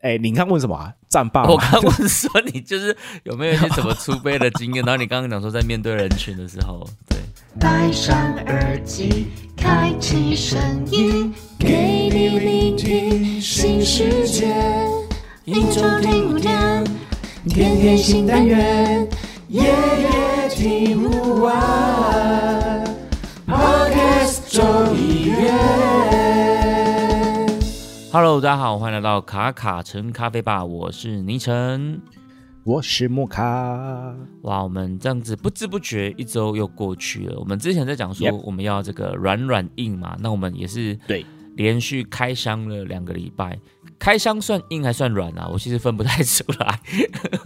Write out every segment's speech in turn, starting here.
哎，你刚问什么啊？战霸？我刚问说你就是有没有一些什么出杯的经验？然后你刚刚讲说在面对人群的时候，对。戴上耳机，开启声音，给你聆听新世界。一周听五天，天天新单元，夜夜听不完。Hello，大家好，欢迎来到卡卡城咖啡吧，我是倪晨，我是莫卡。哇，我们这样子不知不觉一周又过去了。我们之前在讲说我们要这个软软硬嘛，那我们也是对连续开箱了两个礼拜，开箱算硬还算软啊？我其实分不太出来。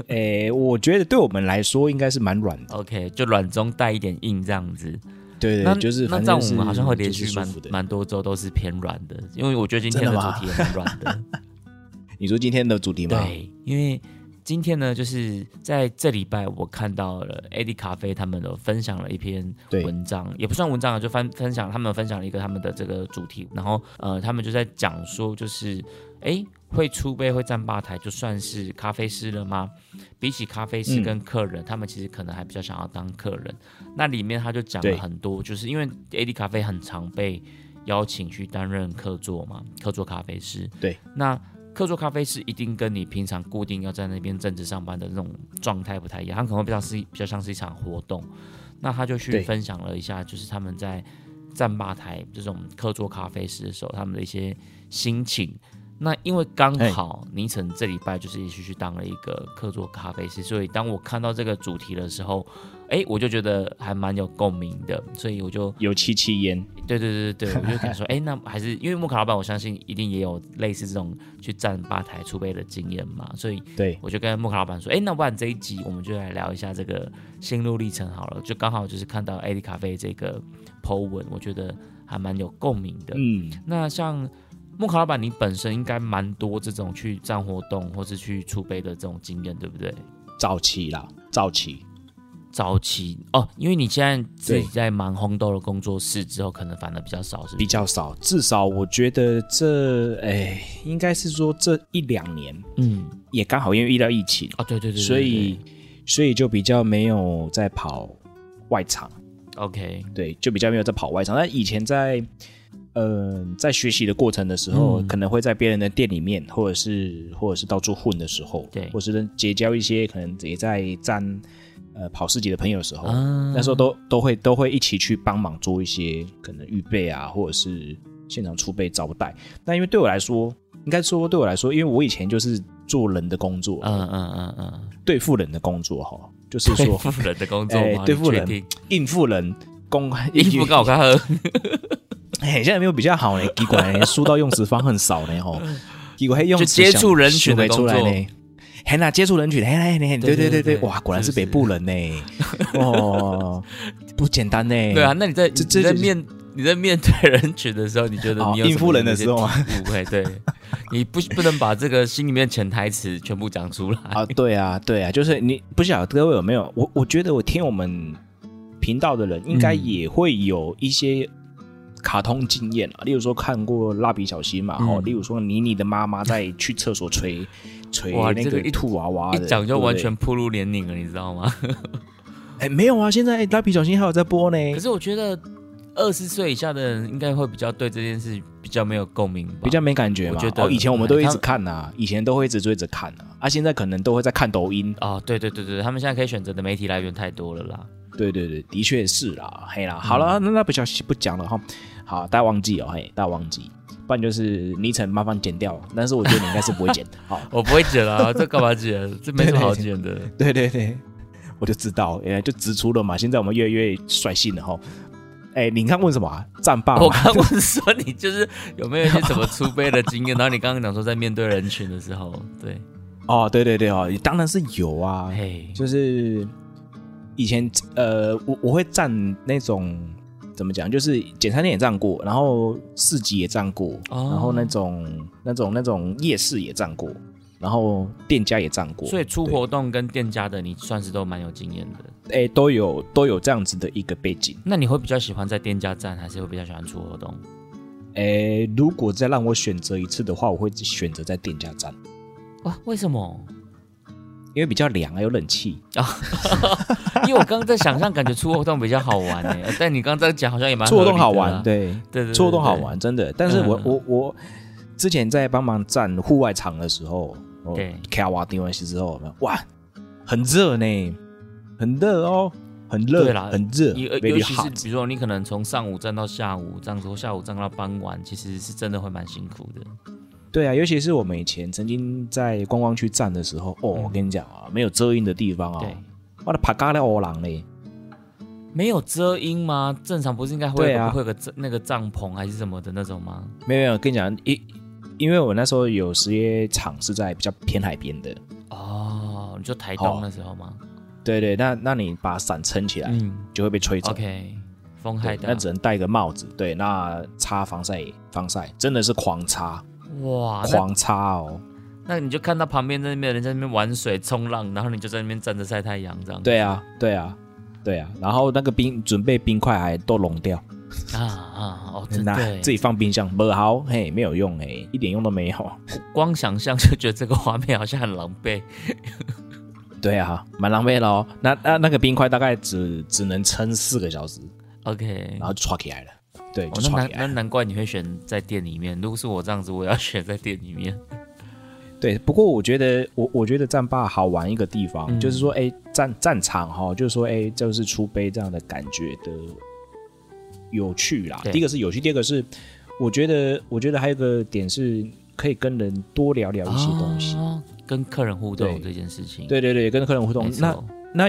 诶，我觉得对我们来说应该是蛮软的。OK，就软中带一点硬这样子。对对，就是那这样我们好像会连续蛮蛮多周都是偏软的，因为我觉得今天的主题也蛮软的。你说今天的主题吗？对，因为今天呢，就是在这礼拜我看到了 AD 咖啡他们的分享了一篇文章，也不算文章啊，就分分享他们分享了一个他们的这个主题，然后呃，他们就在讲说，就是哎。会出杯会站吧台，就算是咖啡师了吗？比起咖啡师跟客人，他们其实可能还比较想要当客人。那里面他就讲了很多，就是因为 AD 咖啡很常被邀请去担任客座嘛，客座咖啡师。对，那客座咖啡师一定跟你平常固定要在那边正职上班的那种状态不太一样，他可能会比较是比较像是一场活动。那他就去分享了一下，就是他们在站吧台这种客座咖啡师的时候，他们的一些心情。那因为刚好倪晨这礼拜就是也续去当了一个客座咖啡师，所以当我看到这个主题的时候，哎，我就觉得还蛮有共鸣的，所以我就有戚戚焉。对对对对对，我就想说，哎，那还是因为木卡老板，我相信一定也有类似这种去站吧台出杯的经验嘛，所以对我就跟木卡老板说，哎，那不然这一集我们就来聊一下这个心路历程好了，就刚好就是看到艾迪咖啡这个 Po 文，我觉得还蛮有共鸣的。嗯，那像。木卡老板，你本身应该蛮多这种去站活动或是去出杯的这种经验，对不对？早期啦，早期，早期哦，因为你现在自己在忙红豆的工作室之后，可能反而比较少，是比较少。至少我觉得这，哎，应该是说这一两年，嗯，也刚好因为遇到疫情啊，对对对，所以所以就比较没有在跑外场。OK，对，就比较没有在跑外场。但以前在。嗯，在学习的过程的时候，可能会在别人的店里面，或者是或者是到处混的时候，对，或是结交一些可能也在站呃跑市集的朋友的时候，那时候都都会都会一起去帮忙做一些可能预备啊，或者是现场储备招待。那因为对我来说，应该说对我来说，因为我以前就是做人的工作，嗯嗯嗯嗯，对付人的工作哈，就是说 对付人的工作，对付人应付人，公应付搞看喝。嘿，现在没有比较好呢，奇怪，书到用词方很少呢吼，奇怪，用就接触人群的工作，嘿那接触人群，嘿嘿嘿，对对对对，哇，果然是北部人呢，哦，不简单呢。对啊，那你在你在面你在面对人群的时候，你觉得你应付人的时候吗？不会，对，你不不能把这个心里面潜台词全部讲出来啊。对啊，对啊，就是你不晓得各位有没有，我我觉得我听我们频道的人应该也会有一些。卡通经验啊，例如说看过蜡笔小新嘛，哦，例如说妮妮的妈妈在去厕所捶捶 那个兔娃娃，一讲就完全铺路年龄了，你知道吗？哎，没有啊，现在蜡笔小新还有在播呢。可是我觉得二十岁以下的人应该会比较对这件事比较没有共鸣，比较没感觉。我觉得以前我们都一直看呐，以前都会一直追着看啊，啊，现在可能都会在看抖音啊。对对对对，他们现在可以选择的媒体来源太多了啦。对对对，的确是啦，嘿啦，好了，那那不小心不讲了哈。好，大家忘记哦，嘿，大家忘记，不然就是昵称麻烦剪掉。但是我觉得你应该是不会剪的。好，我不会剪了，这干嘛剪？这没什么好剪的。对 对对，我就知道，哎，就直出了嘛。现在我们越来越率性了哈。哎，你刚问什么啊？战霸？我刚问说你就是有没有一些什么出杯的经验？然后你刚刚讲说在面对人群的时候，对，哦，对对对哦，当然是有啊。嘿，就是以前呃，我我会站那种。怎么讲？就是简餐店也站过，然后市集也站过，然后那种那种那种夜市也站过，然后店家也站过。所以出活动跟店家的，你算是都蛮有经验的。哎，都有都有这样子的一个背景。那你会比较喜欢在店家站，还是会比较喜欢出活动？哎，如果再让我选择一次的话，我会选择在店家站。哇，为什么？因为比较凉啊，有冷气啊。因为我刚刚在想象，感觉出活动比较好玩呢。但你刚刚在讲，好像也蛮出活动好玩，对对对，出活动好玩，真的。但是我我我之前在帮忙站户外场的时候，对，开瓦定完戏之后，哇，很热呢，很热哦，很热，对啦，很热。尤尤其是比如说你可能从上午站到下午，这样子，下午站到傍晚，其实是真的会蛮辛苦的。对啊，尤其是我们以前曾经在观光区站的时候，哦，我跟你讲啊，没有遮阴的地方啊，我的爬咖喱欧狼嘞，没有遮阴吗？正常不是应该会会有个那个帐篷还是什么的那种吗？没有没有，跟你讲，因因为我那时候有些场是在比较偏海边的哦，你就台东那时候吗？对对，那那你把伞撑起来，嗯，就会被吹走。OK，风害大，那只能戴个帽子。对，那擦防晒防晒真的是狂擦。哇，狂擦哦！那你就看到旁边在那边人在那边玩水冲浪，然后你就在那边站着晒太阳，这样。对啊，对啊，对啊。然后那个冰准备冰块还都融掉啊啊！哦，真的，自己放冰箱不好，嘿，没有用哎，一点用都没有。光想象就觉得这个画面好像很狼狈。对啊，蛮狼狈的哦。那那那个冰块大概只只能撑四个小时，OK，然后就起来了。对，那难那难怪你会选在店里面。如果是我这样子，我要选在店里面。对，不过我觉得我我觉得战霸好玩一个地方，就是说，哎，战战场哈，就是说，哎，就是出杯这样的感觉的有趣啦。第一个是有趣，第二个是我觉得我觉得还有个点是可以跟人多聊聊一些东西，跟客人互动这件事情。对对对，跟客人互动。那那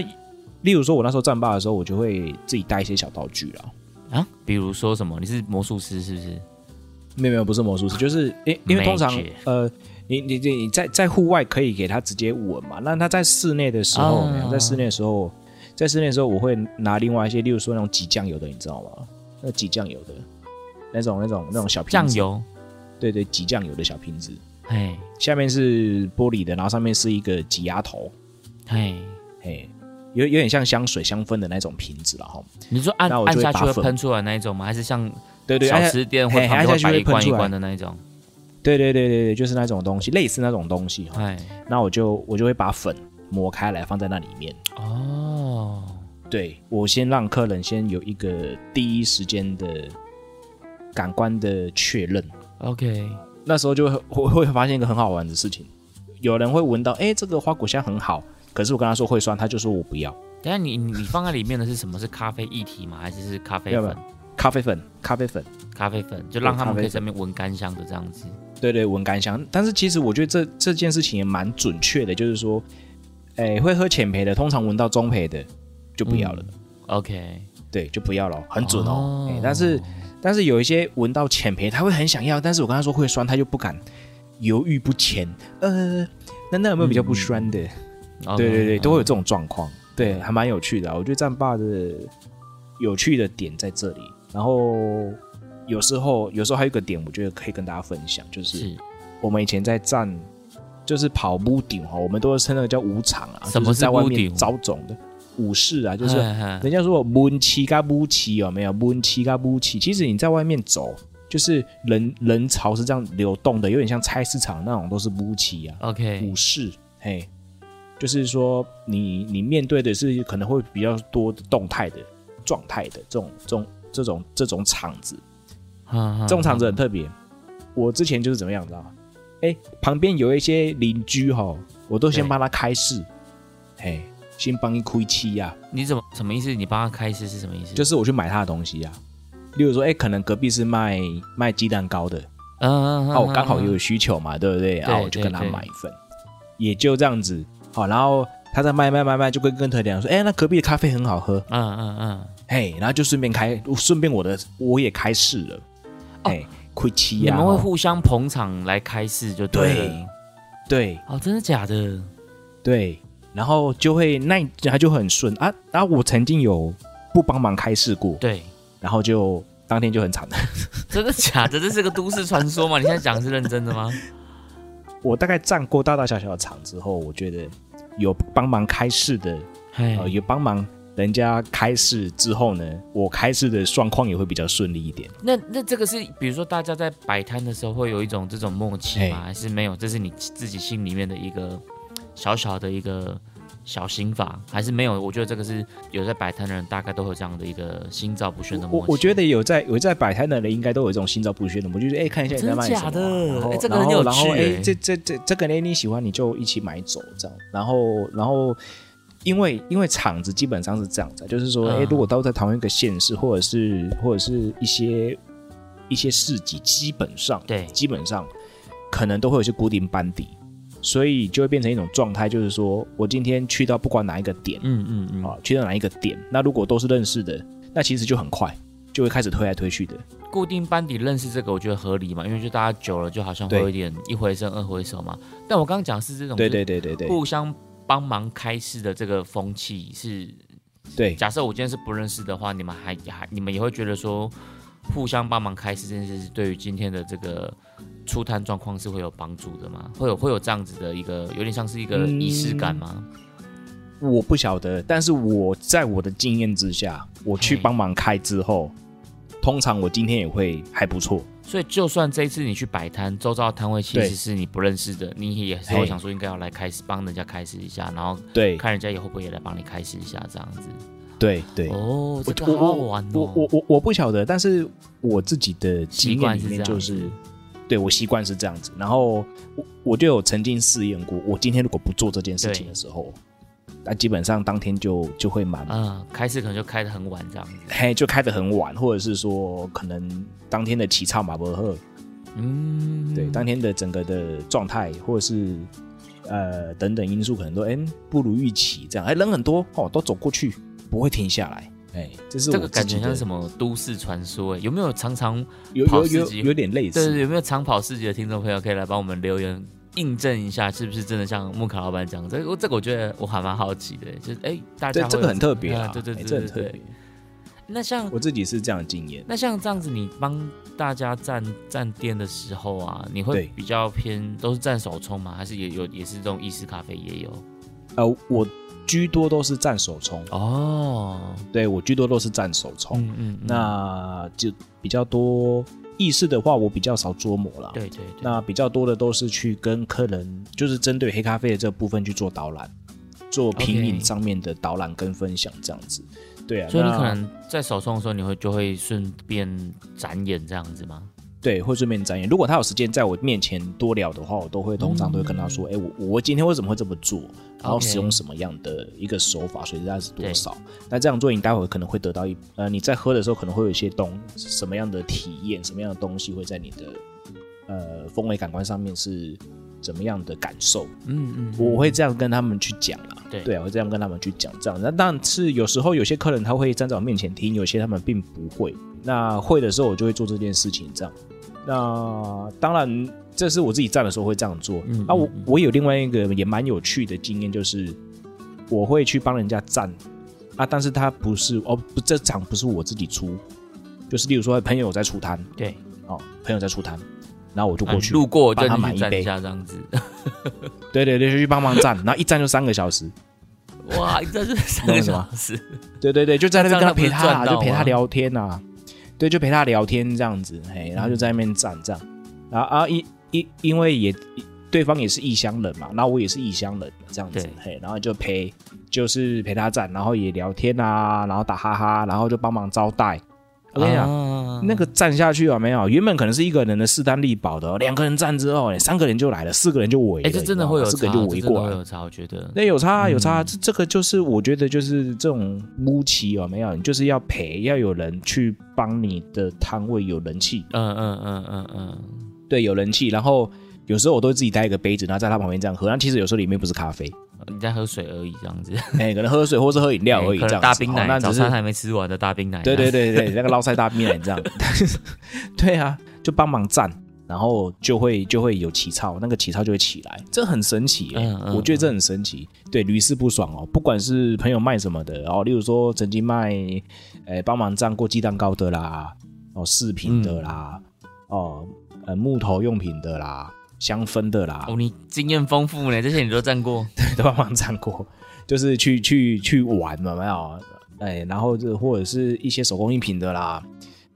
例如说，我那时候战霸的时候，我就会自己带一些小道具了。啊，比如说什么？你是魔术师是不是？没有没有，不是魔术师，就是因因为通常呃，你你你你在在户外可以给他直接吻嘛，那他在室内的时候，在室内的时候，在室内的时候，我会拿另外一些，例如说那种挤酱油的，你知道吗？那挤酱油的那种那种那种小瓶子酱油，对对，挤酱油的小瓶子，哎，下面是玻璃的，然后上面是一个挤压头，哎哎。有有点像香水香氛的那种瓶子了哈。你说按按下去会喷出来那一种吗？还是像对对小吃店会按下去会喷出来的那一种？对对对对对，就是那种东西，类似那种东西。哎，那我就我就会把粉磨开来放在那里面。哦，对我先让客人先有一个第一时间的感官的确认。OK，那时候就会 会发现一个很好玩的事情，有人会闻到，哎，这个花果香很好。可是我跟他说会酸，他就说我不要。等下你你放在里面的是什么？是咖啡液体吗？还是是咖啡粉？咖啡粉，咖啡粉，咖啡粉，就让他们可以在那边闻干香的这样子。对对，闻干香。但是其实我觉得这这件事情也蛮准确的，就是说，哎，会喝浅焙的，通常闻到中焙的就不要了。OK，对，就不要了，很准哦。但是但是有一些闻到浅培，他会很想要，但是我跟他说会酸，他就不敢犹豫不前。呃，那那有没有比较不酸的？对对对，都会有这种状况，对，还蛮有趣的。我觉得战霸的有趣的点在这里。然后有时候，有时候还有一个点，我觉得可以跟大家分享，就是我们以前在站，就是跑屋顶哈，我们都是称那个叫五场啊，什么在外面招种的武士啊，就是人家说闷气嘎不气有没有闷气嘎不气？其实你在外面走，就是人人潮是这样流动的，有点像菜市场那种，都是木气啊。OK，武士，嘿。就是说，你你面对的是可能会比较多的动态的状态的这种这种这种这种场子，这种场子很特别。我之前就是怎么样，知道吗？哎，旁边有一些邻居哈，我都先帮他开市，嘿，先帮你亏七呀。你怎么什么意思？你帮他开市是什么意思？就是我去买他的东西呀。例如说，哎，可能隔壁是卖卖鸡蛋糕的，嗯嗯嗯，啊，我刚好有需求嘛，对不对？然后我就跟他买一份，也就这样子。好，然后他在卖卖卖卖，就跟跟特点说，哎，那隔壁的咖啡很好喝，嗯嗯嗯，嘿，然后就顺便开，顺便我的我也开市了，哎，亏七呀，你们会互相捧场来开市就对，对，哦，真的假的？对，然后就会那他就很顺啊，然后我曾经有不帮忙开市过，对，然后就当天就很惨的，真的假的？这是个都市传说吗？你现在讲是认真的吗？我大概站过大大小小的场之后，我觉得有帮忙开市的，呃，有帮忙人家开市之后呢，我开市的状况也会比较顺利一点。那那这个是，比如说大家在摆摊的时候会有一种这种默契吗？还是没有？这是你自己心里面的一个小小的一个小心法，还是没有？我觉得这个是有在摆摊的人大概都有这样的一个心照不宣的默契。我我觉得有在有在摆摊的人应该都有这种心照不宣的，我就是哎看一下你在卖什么，然后然后然后哎这这这这个哎你喜欢你就一起买走这样，然后然后。因为因为厂子基本上是这样子，就是说，哎，如果都在同一个县市，或者是或者是一些一些市集，基本上对，基本上可能都会有些固定班底，所以就会变成一种状态，就是说我今天去到不管哪一个点，嗯嗯嗯，啊，去到哪一个点，那如果都是认识的，那其实就很快就会开始推来推去的。固定班底认识这个，我觉得合理嘛，因为就大家久了，就好像会有一点一回生二回熟嘛。但我刚刚讲是这种，对对对对对，互相。帮忙开市的这个风气是，对。假设我今天是不认识的话，你们还还你们也会觉得说，互相帮忙开市这件事，是对于今天的这个出摊状况是会有帮助的吗？会有会有这样子的一个，有点像是一个仪式感吗？我不晓得，但是我在我的经验之下，我去帮忙开之后，通常我今天也会还不错。所以，就算这一次你去摆摊，周遭摊位其实是你不认识的，你也是会想说应该要来开始帮人家开始一下，然后对看人家也会不会也来帮你开始一下这样子。对对哦，这个好好玩哦。我我我我不晓得，但是我自己的经验里面就是，对我习惯是这样子。然后我我就有曾经试验过，我今天如果不做这件事情的时候。那基本上当天就就会满，嗯，开始可能就开的很晚这样子，嘿，就开的很晚，或者是说可能当天的起操马伯赫，嗯，对，当天的整个的状态或者是呃等等因素，可能都哎不如预期这样，哎人很多哦，都走过去不会停下来，哎，这是这个感觉像什么都市传说？哎，有没有常常有有有有点类似？对，有没有常跑市集的听众朋友可以来帮我们留言？印证一下是不是真的像木卡老板讲，这个这个我觉得我还蛮好奇的，就是哎，大家这个很特别啊，对对对，这很特别。那像我自己是这样的经验，那像这样子，你帮大家站站店的时候啊，你会比较偏都是站手冲吗？还是也有也是这种意式咖啡也有？呃，我居多都是占手冲哦，对我居多都是占手冲，嗯嗯，那就比较多。意式的话，我比较少琢磨了。对对，那比较多的都是去跟客人，就是针对黑咖啡的这部分去做导览，做品饮上面的导览跟分享这样子。对啊，所以你可能在手冲的时候，你会就会顺便展演这样子吗？对，会顺便展演。如果他有时间在我面前多聊的话，我都会通常都会跟他说：“哎，我我今天为什么会这么做？然后使用什么样的一个手法？水大概是多少？那这样做，你待会可能会得到一呃，你在喝的时候可能会有一些东什么样的体验？什么样的东西会在你的呃风味感官上面是怎么样的感受？嗯嗯，我会这样跟他们去讲啊。对对我，会这样跟他们去讲这样。那但是有时候有些客人他会站在我面前听，有些他们并不会。那会的时候，我就会做这件事情这样。那当然，这是我自己站的时候会这样做。啊，我我有另外一个也蛮有趣的经验，就是我会去帮人家站啊，但是他不是哦，不，这场不是我自己出，就是例如说朋友在出摊，对，哦，朋友在出摊，然后我就过去路过帮他买一杯，这样子，对 对对，就去帮忙站，然后一站就三个小时，哇，一站就三个小时，对对对，就在那边跟他陪他，就陪他聊天呐。对，就陪他聊天这样子，嘿，然后就在那边站这样，然后啊，因因因为也对方也是异乡人嘛，然后我也是异乡人这样子，嘿，然后就陪，就是陪他站，然后也聊天啊，然后打哈哈，然后就帮忙招待。我跟你讲，那个站下去有没有？原本可能是一个人的势单力薄的，两个人站之后，三个人就来了，四个人就围了。哎，这真的会有四个人就围过来，有差，我觉得。那有差，有差。这这个就是我觉得就是这种乌奇有没有？你就是要陪，要有人去帮你的摊位有人气。嗯嗯嗯嗯嗯，对，有人气。然后有时候我都会自己带一个杯子，然后在他旁边这样喝。但其实有时候里面不是咖啡。你在喝水而已，这样子。哎，可能喝水或是喝饮料而已，这样。大冰奶，那早餐还没吃完的大冰奶。对对对对，那个捞菜大冰奶这样。对啊，就帮忙站，然后就会就会有起操，那个起操就会起来，这很神奇。嗯嗯。我觉得这很神奇。对，屡试不爽哦。不管是朋友卖什么的，哦，例如说曾经卖，哎，帮忙站过鸡蛋糕的啦，哦，饰品的啦，哦，呃，木头用品的啦。香氛的啦，哦，你经验丰富呢，这些你都站过，对，都帮忙站过，就是去去去玩嘛，没有？哎，然后这或者是一些手工艺品的啦，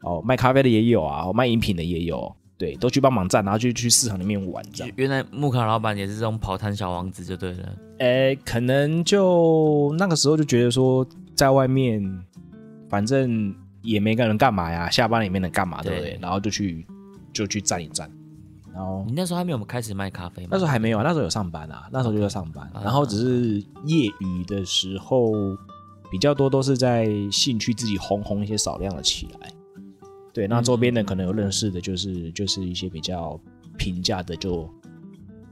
哦，卖咖啡的也有啊，卖饮品的也有，对，都去帮忙站，然后就去市场里面玩这样。原来木卡老板也是这种跑摊小王子就对了。哎，可能就那个时候就觉得说，在外面反正也没个人干嘛呀，下班也没能干嘛对不对？然后就去就去站一站。然后你那时候还没有开始卖咖啡吗？那时候还没有啊，那时候有上班啊，那时候就在上班，然后只是业余的时候。比较多都是在兴趣自己烘烘一些少量的起来，对，那周边的可能有认识的，就是就是一些比较平价的就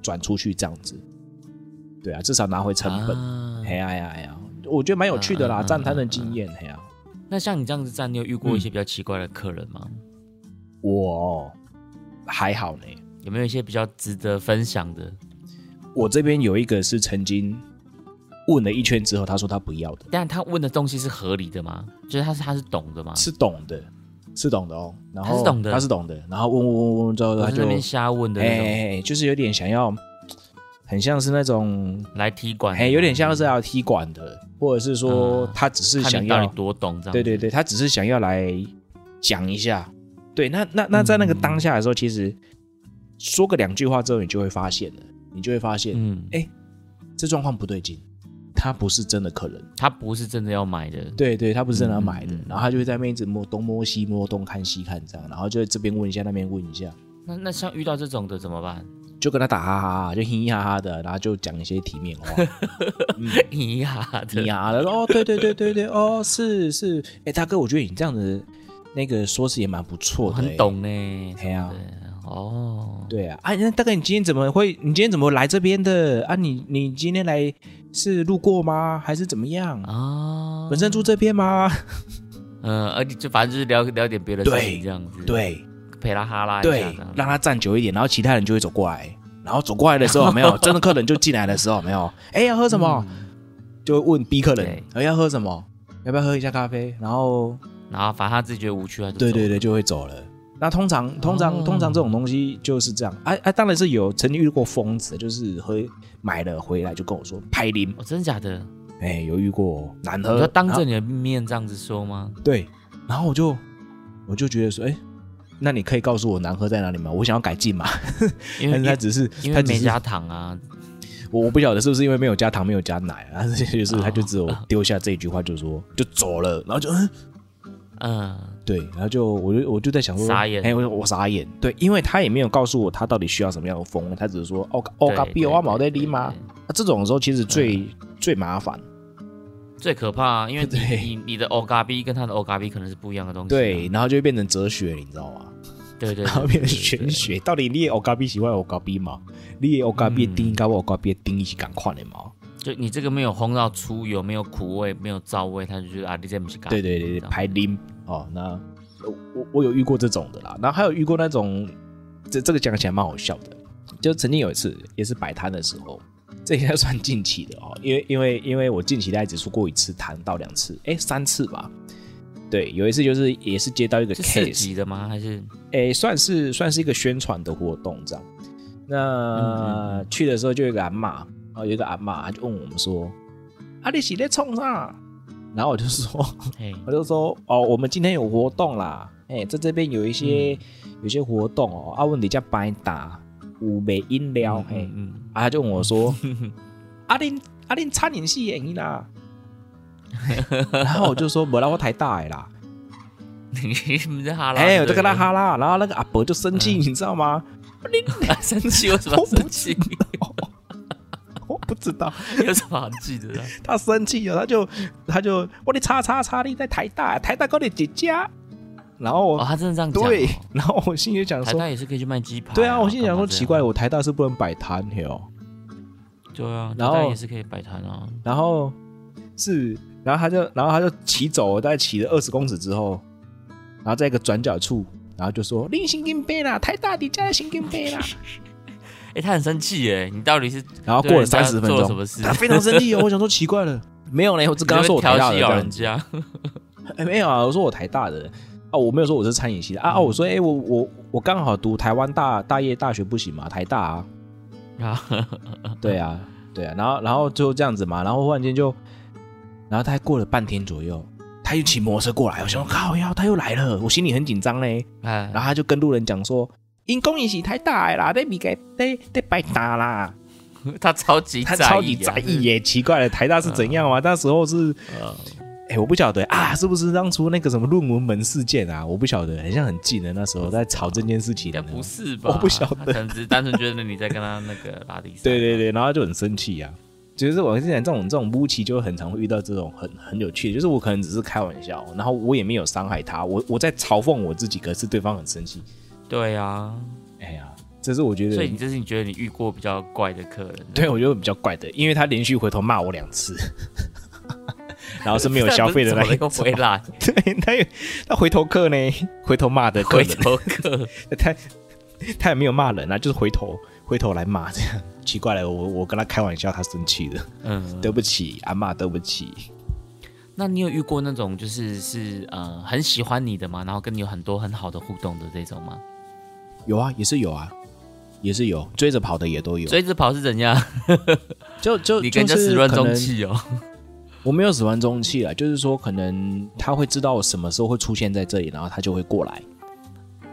转出去这样子，对啊，至少拿回成本。哎呀呀呀，我觉得蛮有趣的啦，站摊的经验。哎呀，那像你这样子站，你有遇过一些比较奇怪的客人吗？我还好呢，有没有一些比较值得分享的？我这边有一个是曾经。问了一圈之后，他说他不要的。但他问的东西是合理的吗？就是他是他是懂的吗？是懂的，是懂的哦。然后他是懂的，他是懂的。然后问问问问之后，他就那边瞎问的哎，就是有点想要，很像是那种来踢馆，哎，有点像是要踢馆的，或者是说他只是想要多懂这样。对对对，他只是想要来讲一下。对，那那那在那个当下的时候，其实说个两句话之后，你就会发现了，你就会发现，嗯，哎，这状况不对劲。他不是真的客人，他不是真的要买的。对对，他不是真的要买的。然后他就会在那边一直摸东摸西，摸东看西看这样，然后就这边问一下，那边问一下。那那像遇到这种的怎么办？就跟他打哈哈，就嘻嘻哈哈的，然后就讲一些体面话。嘻嘻哈哈，嘻嘻哈哈的。哦，对对对对对，哦，是是。哎，大哥，我觉得你这样子那个说辞也蛮不错的，很懂呢。对啊。哦，对啊，啊，那大哥，你今天怎么会？你今天怎么来这边的？啊，你你今天来是路过吗？还是怎么样啊？本身住这边吗？嗯，而且就反正就是聊聊点别的事情这样子，对，陪他哈拉一下，让他站久一点，然后其他人就会走过来，然后走过来的时候没有 真的客人就进来的时候没有，哎，要喝什么？就问 B 客人，哎，要喝什么？要不要喝一下咖啡？然后然后反正他自己觉得无趣，对对对，就会走了。那通常通常通常这种东西就是这样，哎哎，当然是有曾经遇过疯子，就是喝买了回来就跟我说拍零，真的假的？哎，有遇过。难喝，当着你的面这样子说吗？对，然后我就我就觉得说，哎，那你可以告诉我难喝在哪里吗？我想要改进嘛，因为 他只是因为没加糖啊，我我不晓得是不是因为没有加糖没有加奶啊，就是他就只有丢下这一句话就说就走了，然后就嗯嗯。对，然后就我就我就在想说，傻眼，哎，我我傻眼，对，因为他也没有告诉我他到底需要什么样的风，他只是说，哦哦，嘎比我毛在立吗？那这种时候其实最最麻烦，最可怕，因为你你的欧嘎比跟他的欧嘎比可能是不一样的东西，对，然后就会变成哲学，你知道吗？对对，然后变成玄学，到底你欧嘎比喜欢欧嘎比吗？你欧嘎比定义跟欧嘎比定义是赶快的吗？就你这个没有烘到出油，没有苦味，没有燥味，他就觉得啊，你这不是咖对对对对，排零。哦，那我我有遇过这种的啦，然后还有遇过那种，这这个讲起来蛮好笑的，就曾经有一次也是摆摊的时候，这应该算近期的哦，因为因为因为我近期大概只出过一次摊到两次，哎，三次吧，对，有一次就是也是接到一个 case 的吗？还是？哎，算是算是一个宣传的活动这样，那去的时候就有一个阿妈，啊，有一个阿妈就问我们说，啊，你是在冲啥？然后我就说，我就说，哦，我们今天有活动啦，哎，在这边有一些有些活动哦，阿，问你叫白打五杯饮料，嘿，啊，他就问我说，阿林阿林餐饮系演啦，然后我就说，没啦，我太大 啦，你们在哈拉，哎，我就跟他哈拉，然后那个阿伯就生气，你知道吗？你生气有什么生气？不知道 有什么好记得的？他生气了，他就他就我的叉叉叉你在台大，台大高的姐姐。然后他真的这样讲。对，然后我心里想说，台大也是可以去卖鸡排。对啊，我心里想说奇怪，我台大是不能摆摊的哦。对啊，然后也是可以摆摊啊。然后是，然后他就然后他就骑走了，大概骑了二十公尺之后，然后在一个转角处，然后就说：“你心经杯啦，台大底家的心经杯啦。”哎，他很生气耶！你到底是然后过了三十分钟，什么事？他非常生气哦！我想说奇怪了，没有嘞，我只刚刚说我台大的人家 哎，没有啊，我说我台大的啊，我没有说我是餐饮系的啊啊，我说哎，我我我刚好读台湾大大业大学不行吗？台大啊，啊，对啊，对啊，然后然后就这样子嘛，然后忽然间就，然后他过了半天左右，他又骑摩托车过来，我想靠呀，他又来了，我心里很紧张嘞。然后他就跟路人讲说：“因公益是太大啦，得比给得得白搭啦。”他超级他超级在意耶，奇怪了，台大是怎样嘛？那时候是，哎，我不晓得啊，是不是当初那个什么论文门事件啊？我不晓得，很像很近的那时候在吵这件事情。不是吧？我不晓得，可能只是单纯觉得你在跟他那个 拉迪。对对对，然后就很生气呀。就是我之前这种这种乌奇就很常会遇到这种很很有趣的，就是我可能只是开玩笑，然后我也没有伤害他，我我在嘲讽我自己，可是对方很生气。对呀，哎呀，这是我觉得，所以你这是你觉得你遇过比较怪的客人？对，我觉得比较怪的，因为他连续回头骂我两次，然后是没有消费的那一个 回来，对，他他回头客呢，回头骂的回头客，他他也没有骂人啊，就是回头回头来骂这样。奇怪了，我我跟他开玩笑，他生气了。嗯，对不起，阿妈，对不起。那你有遇过那种就是是呃很喜欢你的吗？然后跟你有很多很好的互动的这种吗？有啊，也是有啊，也是有追着跑的也都有。追着跑是怎样？就就 你跟人始乱终弃哦。我没有始乱终弃啊，就是说可能他会知道我什么时候会出现在这里，然后他就会过来。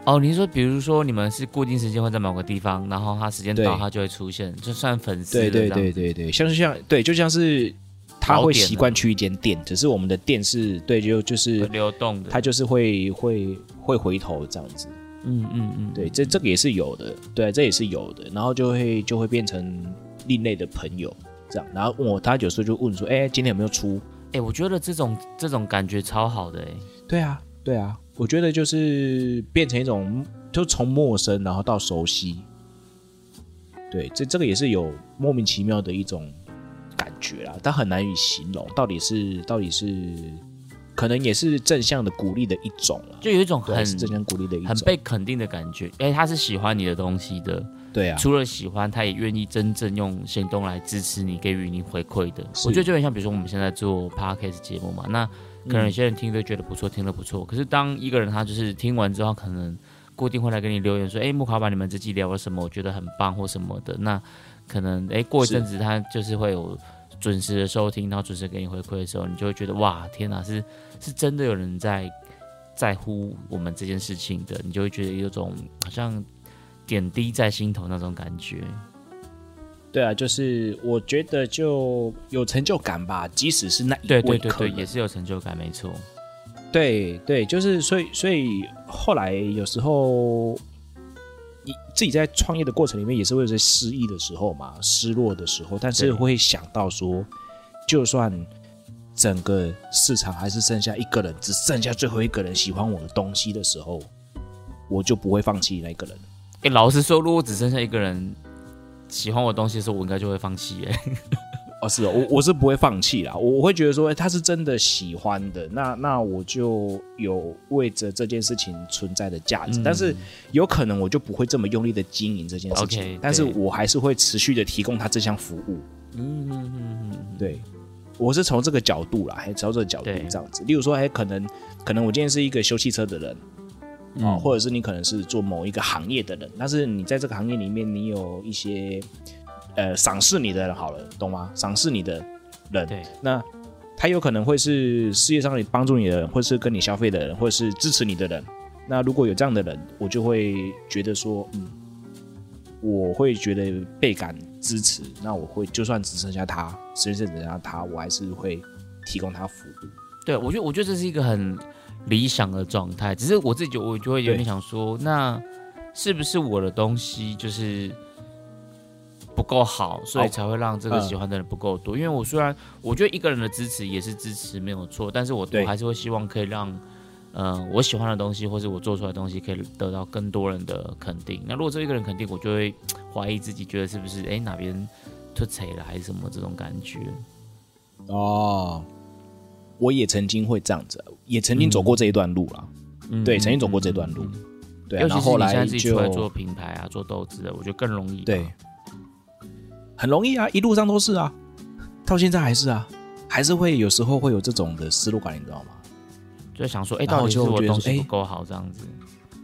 哦，你说，比如说你们是固定时间会在某个地方，然后他时间到，他就会出现，就算粉丝。对对对对对，像是像对，就像是他会习惯去一间店，只是我们的店是对，就就是流动的，他就是会会会回头这样子。嗯嗯嗯，对，这这个也是有的，对，这也是有的，然后就会就会变成另类的朋友这样，然后我他有时候就问说，哎，今天有没有出？哎，我觉得这种这种感觉超好的，哎，对啊对啊。我觉得就是变成一种，就从陌生然后到熟悉，对，这这个也是有莫名其妙的一种感觉啦，但很难以形容，到底是到底是，可能也是正向的鼓励的一种了，就有一种很正向鼓励的一种，很被肯定的感觉。哎，他是喜欢你的东西的，对啊，除了喜欢，他也愿意真正用行动来支持你，给予你回馈的。我觉得就很像，比如说我们现在做 podcast 节目嘛，那。可能有些人听都觉得不错，听得不错。可是当一个人他就是听完之后，可能固定会来给你留言说：“哎，木卡把你们这季聊了什么？我觉得很棒或什么的。”那可能哎，过一阵子他就是会有准时的收听，然后准时给你回馈的时候，你就会觉得哇，天哪，是是真的有人在在乎我们这件事情的，你就会觉得有种好像点滴在心头那种感觉。对啊，就是我觉得就有成就感吧，即使是那一对对对对，也是有成就感，没错。对对，就是所以所以后来有时候，你自己在创业的过程里面也是会有些失意的时候嘛，失落的时候，但是会想到说，就算整个市场还是剩下一个人，只剩下最后一个人喜欢我的东西的时候，我就不会放弃那个人。哎，老实说，如果只剩下一个人。喜欢我东西的时候，我应该就会放弃哎。哦，是哦，我我是不会放弃啦。我我会觉得说，他是真的喜欢的，那那我就有为着这件事情存在的价值。但是有可能我就不会这么用力的经营这件事情。但是我还是会持续的提供他这项服务。嗯嗯嗯嗯，对，我是从这个角度啦，还从这个角度这样子。例如说，哎，可能可能我今天是一个修汽车的人。啊，或者是你可能是做某一个行业的人，但是你在这个行业里面，你有一些呃赏识你的人，好了，懂吗？赏识你的人，对，那他有可能会是事业上你帮助你的人，或是跟你消费的人，或者是支持你的人。那如果有这样的人，我就会觉得说，嗯，我会觉得倍感支持。那我会就算只剩下他，只剩下他，我还是会提供他服务。对，我觉得我觉得这是一个很。理想的状态，只是我自己就我就会有点想说，那是不是我的东西就是不够好，所以才会让这个喜欢的人不够多？因为我虽然我觉得一个人的支持也是支持没有错，但是我我还是会希望可以让，嗯，我喜欢的东西或是我做出来的东西可以得到更多人的肯定。那如果这一个人肯定，我就会怀疑自己，觉得是不是哎哪边出彩了还是什么这种感觉？哦。我也曾经会这样子，也曾经走过这一段路了。对，曾经走过这段路。对，然后后来就做品牌啊，做豆子的，我觉得更容易。对，很容易啊，一路上都是啊，到现在还是啊，还是会有时候会有这种的思路感，你知道吗？就想说，哎，到底是我东西不够好这样子？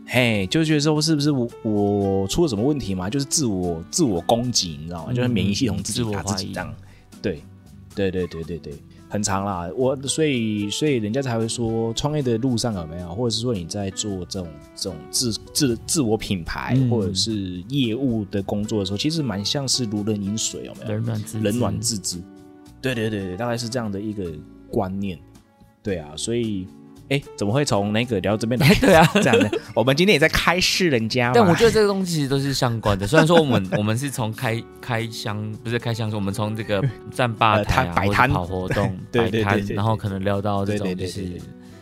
嘿，就觉得说是不是我我出了什么问题嘛？就是自我自我攻击，你知道吗？就是免疫系统自己打自己这样。对，对对对对对。很长啦。我所以所以人家才会说，创业的路上有没有，或者是说你在做这种这种自自自我品牌或者是业务的工作的时候，其实蛮像是如人饮水，有没有？冷暖自冷暖自知。对对对对，大概是这样的一个观念。对啊，所以。哎，怎么会从那个聊到这边来？对啊，这样的。我们今天也在开示人家。但我觉得这个东西其实都是相关的。虽然说我们我们是从开开箱，不是开箱，是我们从这个 站吧台啊，摆摊跑活动，摆摊，然后可能聊到这种就是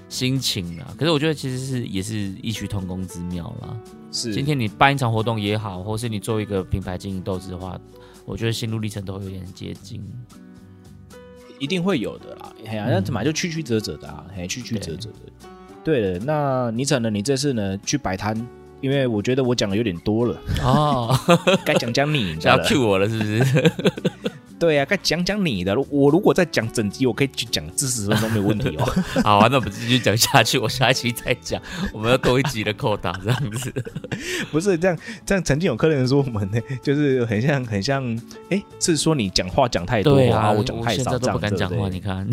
心情啊。可是我觉得其实是也是异曲同工之妙啦。是，今天你办一场活动也好，或是你做一个品牌经营斗志的话，我觉得心路历程都会有点接近。一定会有的啦，哎呀，那怎么就曲曲折折的啊？嘿，曲曲折折的。对了，那你怎呢你这次呢去摆摊，因为我觉得我讲的有点多了哦，该讲讲你，要 Q 我了是不是？对呀，该讲讲你的。我如果再讲整集，我可以去讲四十分钟没有问题哦。好啊，那我们继续讲下去，我下一期再讲。我们要多一集的扣打这样子。不是这样，这样曾经有客人说我们呢，就是很像很像，哎，是说你讲话讲太多啊，我讲太少，这样不敢讲话。你看，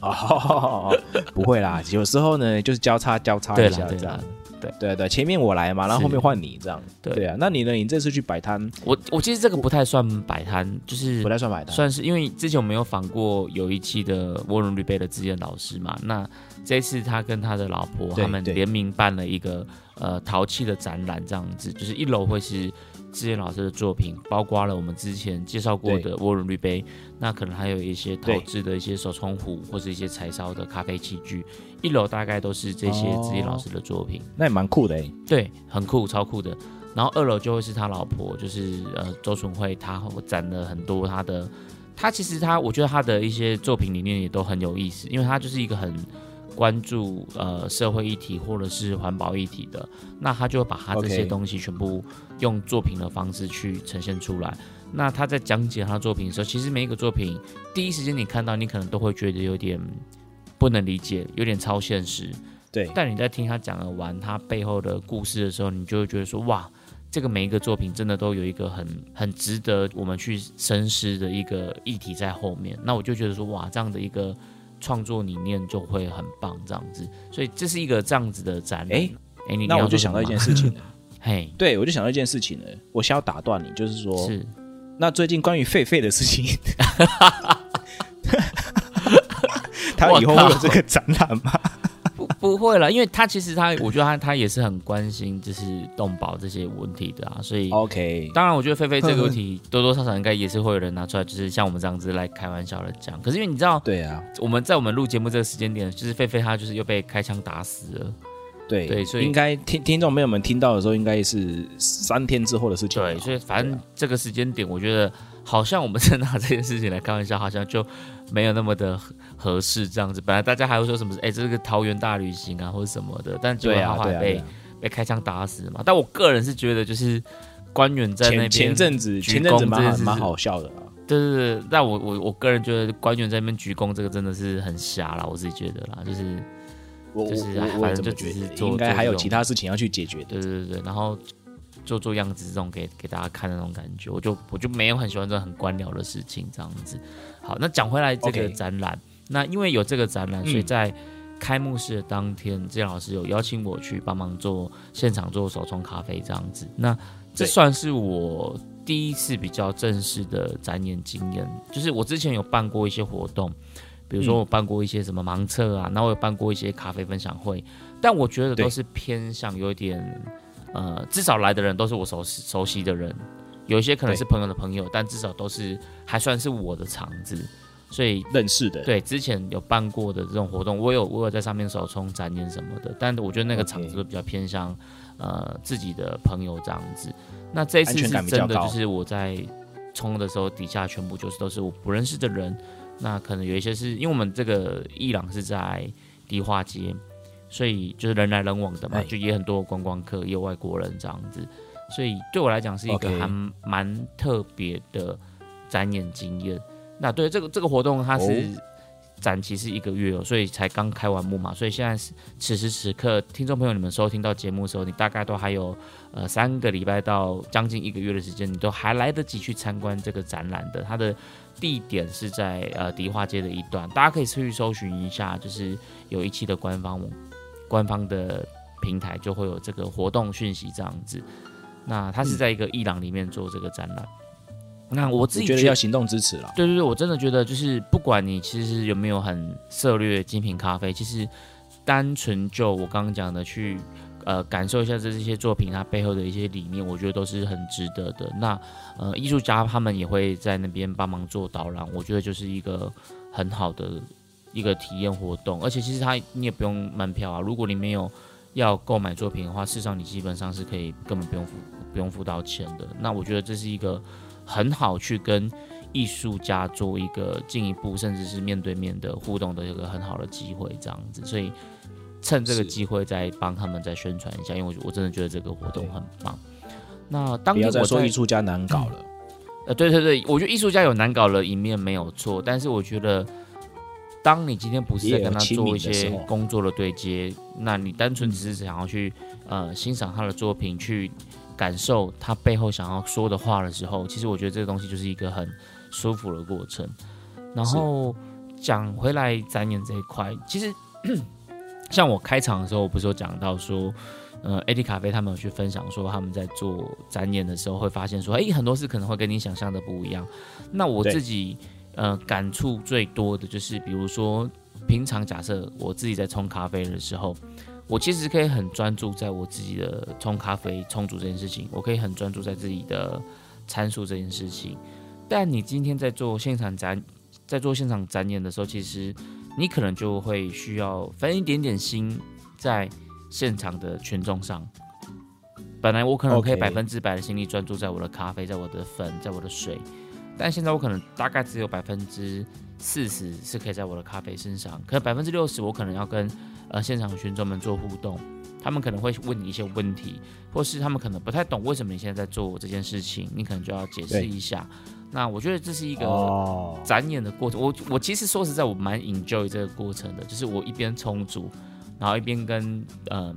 哦，不会啦，有时候呢就是交叉交叉一下这样。对对对，前面我来嘛，然后后面换你这样。对啊，那你呢？你这次去摆摊，我我其实这个不太算摆摊，就是不太算摆摊，算是因为之前我们有访过有一期的沃伦吕贝的资深老师嘛。那这次他跟他的老婆他们联名办了一个呃陶器的展览，这样子，就是一楼会是志远老师的作品，包括了我们之前介绍过的涡轮滤杯，那可能还有一些陶制的一些手冲壶或者一些柴烧的咖啡器具。一楼大概都是这些志远老师的作品，那也蛮酷的哎。对，很酷，超酷的。然后二楼就会是他老婆，就是呃周纯慧，他展了很多她的，她其实她我觉得她的一些作品理念也都很有意思，因为她就是一个很关注呃社会议题或者是环保议题的，那他就会把他这些东西全部用作品的方式去呈现出来。那他在讲解他作品的时候，其实每一个作品第一时间你看到，你可能都会觉得有点。不能理解，有点超现实。对，但你在听他讲完他背后的故事的时候，你就会觉得说，哇，这个每一个作品真的都有一个很很值得我们去深思的一个议题在后面。那我就觉得说，哇，这样的一个创作理念就会很棒，这样子。所以这是一个这样子的展览。哎哎，那我就想到一件事情了。嘿，对，我就想到一件事情了。我先要打断你，就是说，是那最近关于狒狒的事情。他以后会有这个展览吗？不，会了，因为他其实他，我觉得他他也是很关心就是动保这些问题的啊，所以 OK。当然，我觉得菲菲这个问题多多少少应该也是会有人拿出来，就是像我们这样子来开玩笑的讲。可是因为你知道，对啊，我们在我们录节目这个时间点，就是菲菲她就是又被开枪打死了。对对，所以应该听听众朋友们听到的时候，应该是三天之后的事情。对，所以反正这个时间点，我觉得好像我们在拿这件事情来开玩笑，好像就没有那么的合适这样子。本来大家还会说什么，哎，这是个桃园大旅行啊，或者什么的，但结果他还被被开枪打死嘛。但我个人是觉得，就是官员在那边前阵子前阵子蛮蛮好笑的啊。对对对，但我我我个人觉得官员在那边鞠躬，这个真的是很瞎了，我自己觉得啦，就是。就是反正就只是做，应该还有其他事情要去解决的。对对对，然后做做样子这种给给大家看的那种感觉，我就我就没有很喜欢这种很官僚的事情这样子。好，那讲回来这个展览，那因为有这个展览，所以在开幕式的当天，郑老师有邀请我去帮忙做现场做手冲咖啡这样子。那这算是我第一次比较正式的展演经验，就是我之前有办过一些活动。比如说我办过一些什么盲测啊，那我有办过一些咖啡分享会，但我觉得都是偏向有一点，呃，至少来的人都是我熟悉熟悉的人，有一些可能是朋友的朋友，但至少都是还算是我的场子，所以认识的。对，之前有办过的这种活动，我有我有在上面手冲展演什么的，但我觉得那个场子都比较偏向呃自己的朋友这样子。那这次是真的就是我在冲的时候，底下全部就是都是我不认识的人。那可能有一些是因为我们这个伊朗是在迪化街，所以就是人来人往的嘛，就也很多观光客，也有外国人这样子，所以对我来讲是一个还蛮特别的展演经验。那对这个这个活动，它是展期是一个月哦，所以才刚开完幕嘛，所以现在是此时此刻，听众朋友你们收听到节目的时候，你大概都还有呃三个礼拜到将近一个月的时间，你都还来得及去参观这个展览的。它的地点是在呃迪化街的一段，大家可以去搜寻一下，就是有一期的官方官方的平台就会有这个活动讯息这样子。那它是在一个伊朗里面做这个展览。那我自己觉得要行动支持了。对对对，我真的觉得就是不管你其实有没有很涉略精品咖啡，其实单纯就我刚刚讲的去呃感受一下这这些作品它背后的一些理念，我觉得都是很值得的。那呃艺术家他们也会在那边帮忙做导览，我觉得就是一个很好的一个体验活动。而且其实他你也不用门票啊，如果你没有要购买作品的话，事实上你基本上是可以根本不用付不用付到钱的。那我觉得这是一个。很好，去跟艺术家做一个进一步，甚至是面对面的互动的一个很好的机会，这样子。所以趁这个机会再帮他们再宣传一下，因为我我真的觉得这个活动很棒。那当不要再说艺术家难搞了。呃，对对对，我觉得艺术家有难搞的一面没有错，但是我觉得当你今天不是在跟他做一些工作的对接，那你单纯只是想要去呃欣赏他的作品去。感受他背后想要说的话的时候，其实我觉得这个东西就是一个很舒服的过程。然后讲回来展演这一块，其实 像我开场的时候，我不是有讲到说，呃，AD 咖啡他们有去分享说，他们在做展演的时候会发现说，哎，很多事可能会跟你想象的不一样。那我自己呃感触最多的就是，比如说平常假设我自己在冲咖啡的时候。我其实可以很专注在我自己的冲咖啡、冲煮这件事情，我可以很专注在自己的参数这件事情。但你今天在做现场展、在做现场展演的时候，其实你可能就会需要分一点点心在现场的群众上。本来我可能可以百分之百的心力专注在我的咖啡、在我的粉、在我的水，但现在我可能大概只有百分之四十是可以在我的咖啡身上，可能百分之六十我可能要跟。呃，现场群众们做互动，他们可能会问你一些问题，或是他们可能不太懂为什么你现在在做这件事情，你可能就要解释一下。那我觉得这是一个展演的过程。我我其实说实在，我蛮 enjoy 这个过程的，就是我一边充足，然后一边跟呃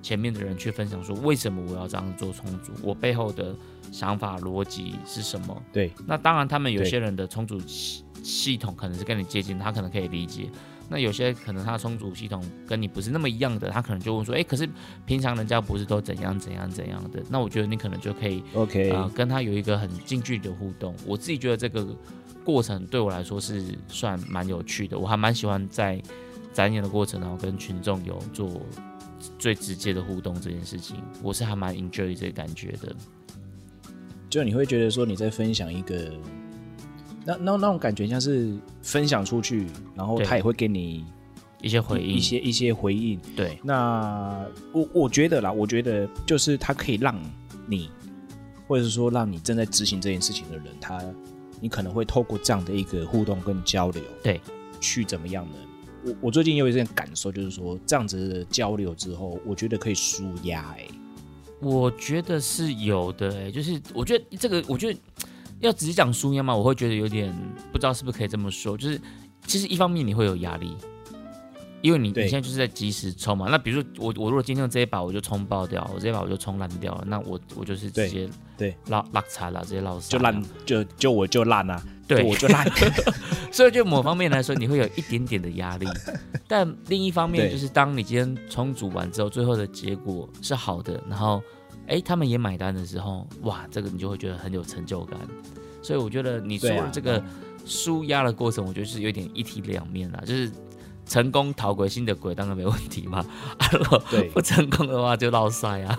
前面的人去分享说，为什么我要这样做充足，我背后的想法逻辑是什么。对，那当然他们有些人的充足系系统可能是跟你接近，他可能可以理解。那有些可能他的充足系统跟你不是那么一样的，他可能就问说，哎，可是平常人家不是都怎样怎样怎样的？那我觉得你可能就可以，OK，啊，跟他有一个很近距离的互动。我自己觉得这个过程对我来说是算蛮有趣的，我还蛮喜欢在展演的过程，然后跟群众有做最直接的互动这件事情，我是还蛮 enjoy 这个感觉的。就你会觉得说你在分享一个。那那那种感觉像是分享出去，然后他也会给你一些回应，一些一些回应。对，那我我觉得啦，我觉得就是他可以让你，或者是说让你正在执行这件事情的人，他你可能会透过这样的一个互动跟交流，对，去怎么样呢？我我最近有一件感受，就是说这样子的交流之后，我觉得可以舒压。哎，我觉得是有的。哎，就是我觉得这个，我觉得。要直接讲舒压嘛，我会觉得有点不知道是不是可以这么说。就是其实一方面你会有压力，因为你你现在就是在及时冲嘛。那比如说我我如果今天这一把我就冲爆掉，我这一把我就冲烂掉了，那我我就是直接对拉拉残了，直接拉就烂就就我就烂啊，对我就烂。所以就某方面来说，你会有一点点的压力。但另一方面就是当你今天冲煮完之后，最后的结果是好的，然后。哎，他们也买单的时候，哇，这个你就会觉得很有成就感。所以我觉得你说的这个舒压的过程，我觉得是有点一体两面啦。就是成功逃回，新的鬼当然没问题嘛。如果不成功的话，就落塞啊。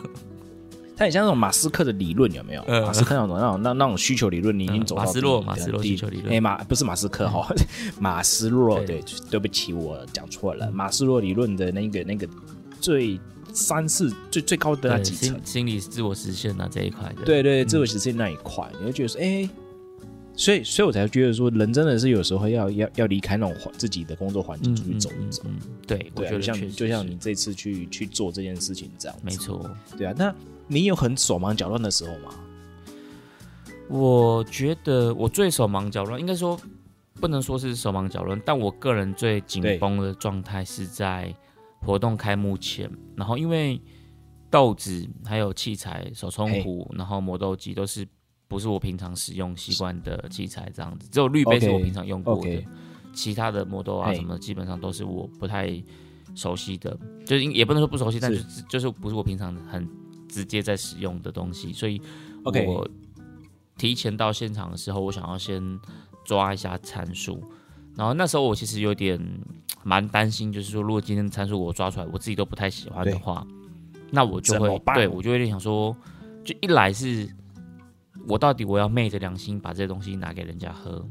它很像那种马斯克的理论，有没有？马斯克那种那种那那种需求理论，你已经走到马斯洛马斯洛需求理论。哎，马不是马斯克哈，马斯洛对，对不起，我讲错了。马斯洛理论的那个那个最。三四最最高的那几层，心理自我实现那这一块的，对对，自我实现那一块，你会觉得说，哎，所以所以我才觉得说，人真的是有时候要要要离开那种环自己的工作环境，出去走一走。对，对，就像就像你这次去去做这件事情这样子，没错。对啊，那你有很手忙脚乱的时候吗？我觉得我最手忙脚乱，应该说不能说是手忙脚乱，但我个人最紧绷的状态是在活动开幕前，然后因为豆子还有器材、手冲壶，然后磨豆机都是不是我平常使用习惯的器材，这样子，只有滤杯是我平常用过的，其他的磨豆啊什么基本上都是我不太熟悉的，就是也不能说不熟悉，但是。就是不是我平常很直接在使用的东西，所以我提前到现场的时候，我想要先。抓一下参数，然后那时候我其实有点 蛮担心，就是说如果今天的参数我抓出来，我自己都不太喜欢的话，那我就会对我就有点想说，就一来是我到底我要昧着良心把这些东西拿给人家喝，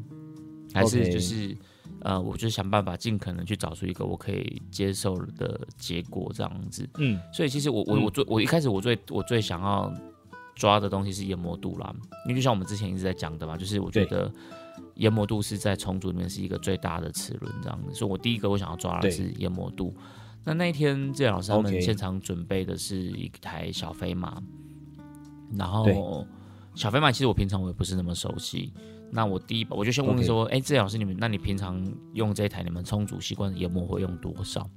还是就是呃，我就想办法尽可能去找出一个我可以接受的结果这样子。嗯，所以其实我我我最我一开始我最我最想要抓的东西是研磨度啦，因为就像我们之前一直在讲的嘛，就是我觉得。研磨度是在重组里面是一个最大的齿轮，这样子，所以我第一个我想要抓的是研磨度。那那一天这老师他们现场准备的是一台小飞马，然后小飞马其实我平常我也不是那么熟悉。那我第一我就先问说，哎，这老师你们，那你平常用这台你们充足习惯研磨会用多少？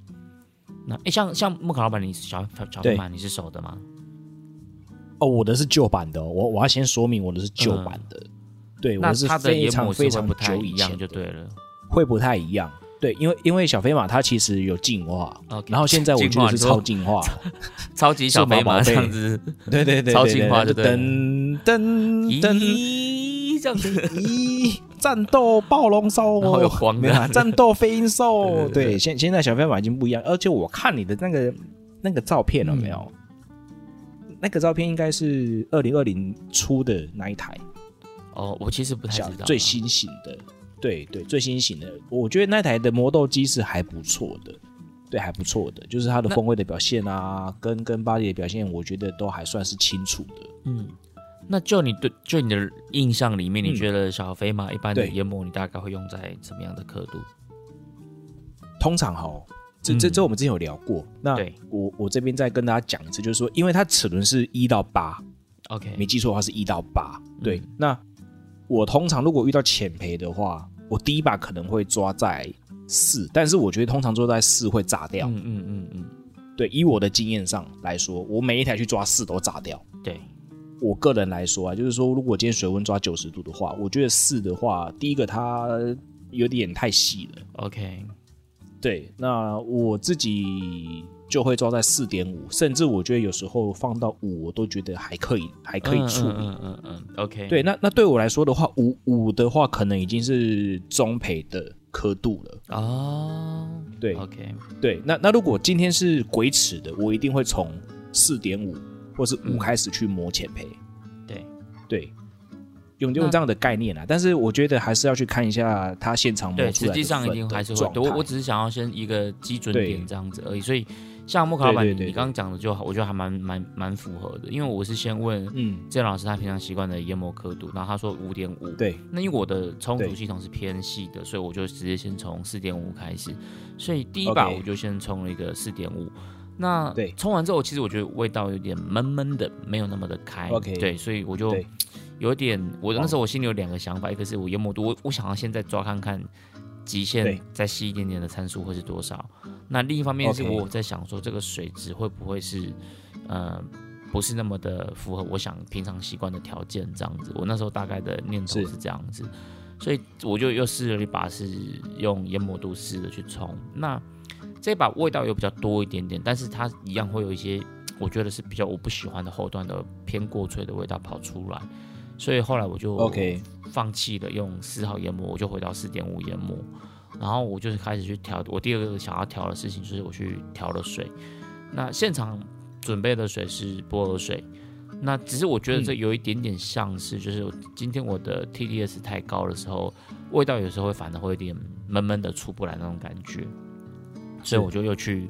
那哎，像像木卡老板，你小小飞马你是熟的吗？哦，我的是旧版的，我我要先说明我的是旧版的。对，那它的非常非常久以前就对了，会不太一样。对，因为因为小飞马它其实有进化，然后现在我觉得是超进化，超级小飞马这样子，对对对，超进化就噔噔噔，这样子，咦，战斗暴龙兽，然后有黄的战斗飞鹰兽，对，现现在小飞马已经不一样，而且我看你的那个那个照片了没有？那个照片应该是二零二零出的那一台。哦，我其实不太知道最新型的，对对，最新型的，我觉得那台的磨豆机是还不错的，对，还不错的，就是它的风味的表现啊，跟跟巴黎的表现，我觉得都还算是清楚的。嗯，那就你对，就你的印象里面，你觉得小飞马一般的研磨，你大概会用在什么样的刻度？通常哈，这这这我们之前有聊过，那我我这边再跟大家讲一次，就是说，因为它齿轮是一到八，OK，没记错的话是一到八，对，那。我通常如果遇到浅赔的话，我第一把可能会抓在四，但是我觉得通常抓在四会炸掉。嗯嗯嗯嗯，对，以我的经验上来说，我每一台去抓四都炸掉。对我个人来说啊，就是说如果今天水温抓九十度的话，我觉得四的话，第一个它有点太细了。OK，对，那我自己。就会抓在四点五，甚至我觉得有时候放到五，我都觉得还可以，还可以处理。嗯嗯嗯，OK。对，那那对我来说的话，五五的话可能已经是中培的刻度了。哦，对，OK。对，那那如果今天是鬼齿的，我一定会从四点五或是五开始去磨浅培。对对，用用这样的概念啊，但是我觉得还是要去看一下他现场磨出来的。实际上一定还是会。我我只是想要先一个基准点这样子而已，所以。像木卡老板，你刚刚讲的就好，我觉得还蛮蛮蛮符合的。因为我是先问，嗯，郑老师他平常习惯的研磨刻度，然后他说五点五，对。那因为我的充足系统是偏细的，所以我就直接先从四点五开始。所以第一把我就先冲了一个四点五。那对，冲完之后，其实我觉得味道有点闷闷的，没有那么的开。OK，对，所以我就有点，我那时候我心里有两个想法，一个是我研磨度，我我想要现在抓看看。极限再细一点点的参数会是多少？那另一方面是我在想说，这个水质会不会是，呃，不是那么的符合我想平常习惯的条件这样子？我那时候大概的念头是这样子，所以我就又试了一把是用研磨度试的去冲。那这把味道又比较多一点点，但是它一样会有一些我觉得是比较我不喜欢的后段的偏过脆的味道跑出来。所以后来我就 OK 放弃了用四号研磨，我就回到四点五研磨，然后我就是开始去调。我第二个想要调的事情就是我去调了水。那现场准备的水是波尔水，那只是我觉得这有一点点像是，就是今天我的 TDS 太高的时候，味道有时候会反而会有点闷闷的出不来那种感觉。所以我就又去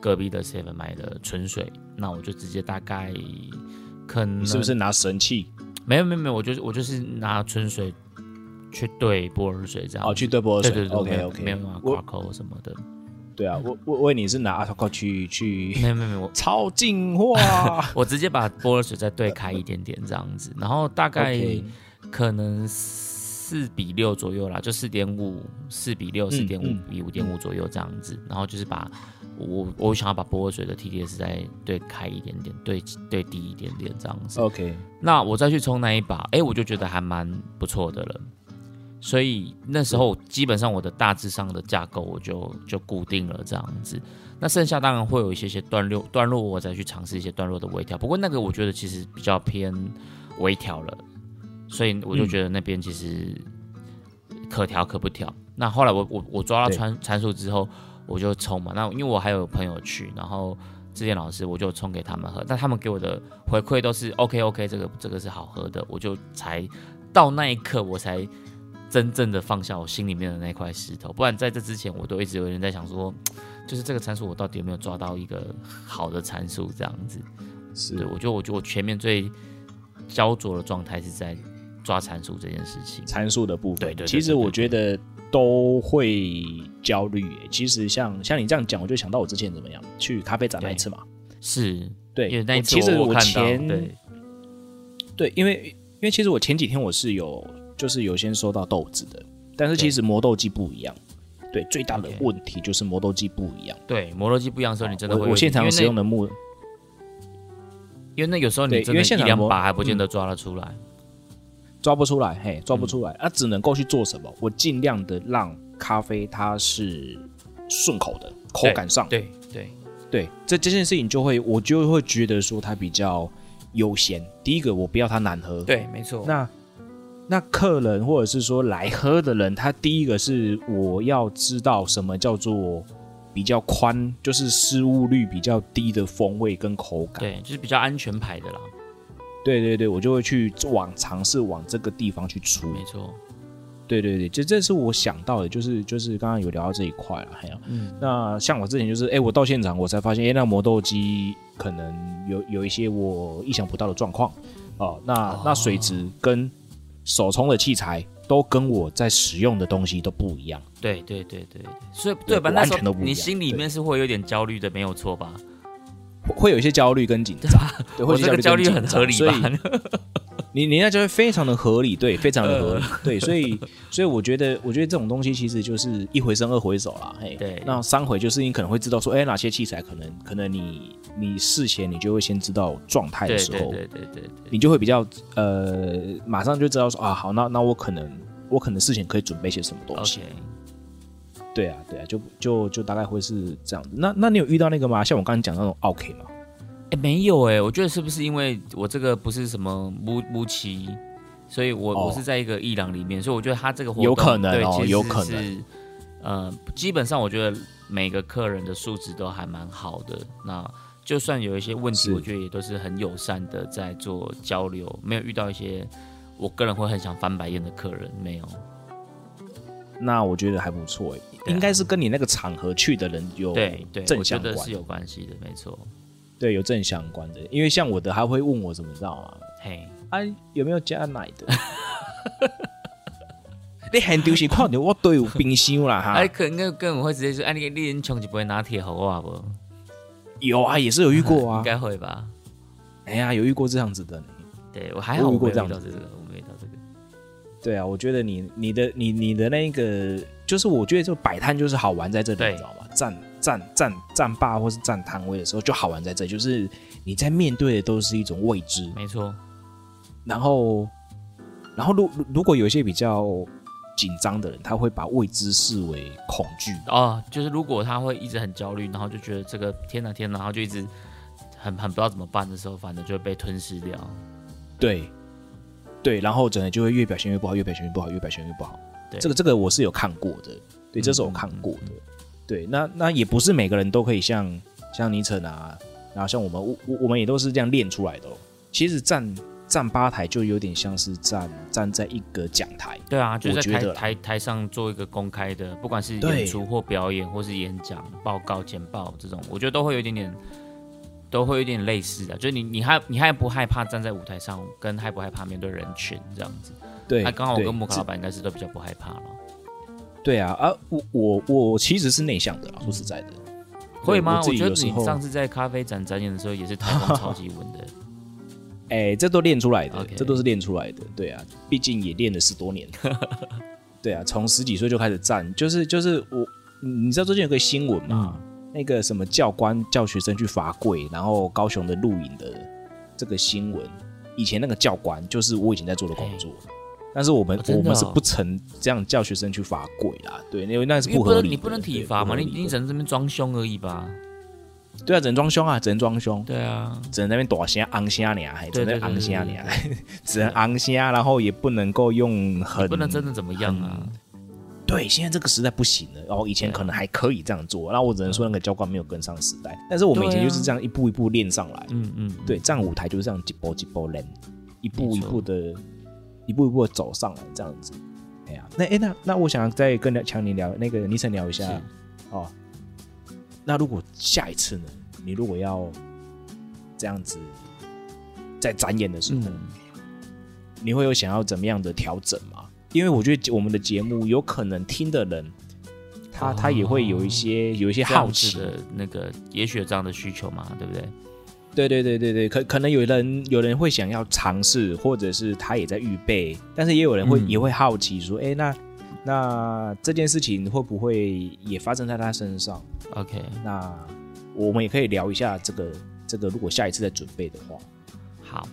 隔壁的 Seven 买了纯水，那我就直接大概可能是不是拿神器？没有没有没有，我就是我就是拿纯水去兑波尔水这样。哦，去兑波尔水。对对对，OK OK。没有啊，挂口什么的。对啊，我我我你是拿阿托克去去。没有没有没有，超 进化。我直接把波尔水再兑开一点点这样子，然后大概可能四比六左右啦，就四点五、四比六、四点五比五点五左右这样子。然后就是把我我想要把波尔水的 TDS 再对开一点点，对对低一点点这样子。OK，那我再去冲那一把，哎，我就觉得还蛮不错的了。所以那时候基本上我的大致上的架构我就就固定了这样子。那剩下当然会有一些些段落段落，我再去尝试一些段落的微调。不过那个我觉得其实比较偏微调了。所以我就觉得那边其实可调可不调。那后来我我我抓到参参数之后，我就冲嘛。那因为我还有朋友去，然后志健老师我就冲给他们喝。但他们给我的回馈都是 OK OK，这个这个是好喝的。我就才到那一刻，我才真正的放下我心里面的那块石头。不然在这之前，我都一直有人在想说，就是这个参数我到底有没有抓到一个好的参数这样子。是，我觉得我觉得我前面最焦灼的状态是在。抓参数这件事情，参数的部分，对对，其实我觉得都会焦虑。其实像像你这样讲，我就想到我之前怎么样去咖啡展那一次嘛，是。对，其实我前对。对，因为因为其实我前几天我是有就是有先收到豆子的，但是其实磨豆机不一样，对，最大的问题就是磨豆机不一样。对，磨豆机不一样的时候，你真的会我现场使用的木，因为那有时候你真的一两把还不见得抓得出来。抓不出来，嘿，抓不出来，那只能够去做什么？我尽量的让咖啡它是顺口的，口感上，对对对，这这件事情就会，我就会觉得说它比较优先。第一个，我不要它难喝，对，没错。那那客人或者是说来喝的人，他第一个是我要知道什么叫做比较宽，就是失误率比较低的风味跟口感，对，就是比较安全牌的啦。对对对，我就会去往尝试往这个地方去出。没错，对对对，这这是我想到的，就是就是刚刚有聊到这一块了，还有，嗯，那像我之前就是，哎，我到现场我才发现，哎，那磨豆机可能有有一些我意想不到的状况，哦，那那水质跟手冲的器材都跟我在使用的东西都不一样。对对对对，所以对吧？那时候你心里面是会有点焦虑的，没有错吧？会有一些焦虑跟紧张，对，会这个焦虑很合理，所以你你那就会非常的合理，对，非常的合理，对，所以所以我觉得，我觉得这种东西其实就是一回生二回熟啦，嘿，对，那三回就是你可能会知道说，哎，哪些器材可能可能你你事前你就会先知道状态的时候，对对对对，你就会比较呃，马上就知道说啊，好，那那我可能我可能事前可以准备些什么东西。对啊，对啊，就就就大概会是这样子。那那你有遇到那个吗？像我刚才讲那种 OK 吗？哎，没有哎。我觉得是不是因为我这个不是什么木木奇，所以我我是在一个伊朗里面，所以我觉得他这个活动有可能哦，有可能。呃，基本上我觉得每个客人的素质都还蛮好的。那就算有一些问题，我觉得也都是很友善的在做交流，没有遇到一些我个人会很想翻白眼的客人，没有。那我觉得还不错哎，应该是跟你那个场合去的人有对对正相关是有关系的，没错，对有正相关的，因为像我的还会问我怎么知道啊？嘿，啊有没有加奶的？你很丢心，看到我都有冰箱啦哈，哎可能跟我会直接说，哎你你人穷就不会拿铁好啊不？有啊，也是有遇过啊，应该会吧？哎呀，有遇过这样子的，对我还好遇过这样子。对啊，我觉得你你的你你的那个，就是我觉得这个摆摊就是好玩在这里，你知道吗？站站站站霸或是站摊位的时候就好玩在这，就是你在面对的都是一种未知，没错。然后，然后如如果有一些比较紧张的人，他会把未知视为恐惧啊，就是如果他会一直很焦虑，然后就觉得这个天哪天哪，然后就一直很很不知道怎么办的时候，反正就会被吞噬掉。对。对，然后整个就会越表现越不好，越表现越不好，越表现越不好。对，这个这个我是有看过的，对，这是我看过的。对，那那也不是每个人都可以像像尼城啊，然后像我们我我们也都是这样练出来的。其实站站吧台就有点像是站站在一个讲台，对啊，就在台台台上做一个公开的，不管是演出或表演，或是演讲、报告、简报这种，我觉得都会有一点点。都会有点类似的，就是你你害你害不害怕站在舞台上，跟害不害怕面对人群这样子。对，那刚好我跟木卡老板应该是都比较不害怕了。对啊，啊，我我我其实是内向的啦，说实在的。会吗？我觉得你上次在咖啡展展演的时候也是台风超级稳的。哎，这都练出来的，这都是练出来的。对啊，毕竟也练了十多年。对啊，从十几岁就开始站，就是就是我，你知道最近有个新闻吗？那个什么教官叫学生去罚跪，然后高雄的录影的这个新闻，以前那个教官就是我以前在做的工作，但是我们我们是不曾这样叫学生去罚跪啦，对，因为那是不合理，你不能体罚嘛，你你只能这边装凶而已吧？对啊，只能装凶啊，只能装凶，对啊，只能那边躲声昂声你啊，只能昂声你啊，只能昂声，然后也不能够用很，不能真的怎么样啊。对，现在这个时代不行了。然后以前可能还可以这样做，那我只能说那个教官没有跟上时代。但是我们以前就是这样一步一步练上来。嗯嗯，对，站舞台就是这样一波一波练，一步一步的，一步一步的走上来这样子。哎呀，那哎那那我想再跟强尼聊那个尼晨聊一下哦。那如果下一次呢？你如果要这样子在展演的时候，你会有想要怎么样的调整吗？因为我觉得我们的节目有可能听的人，他他也会有一些有一些好奇的那个，也许有这样的需求嘛，对不对？对对对对对，可可能有人有人会想要尝试，或者是他也在预备，但是也有人会也会好奇说，哎，那那这件事情会不会也发生在他身上？OK，那我们也可以聊一下这个这个，如果下一次再准备的话，好。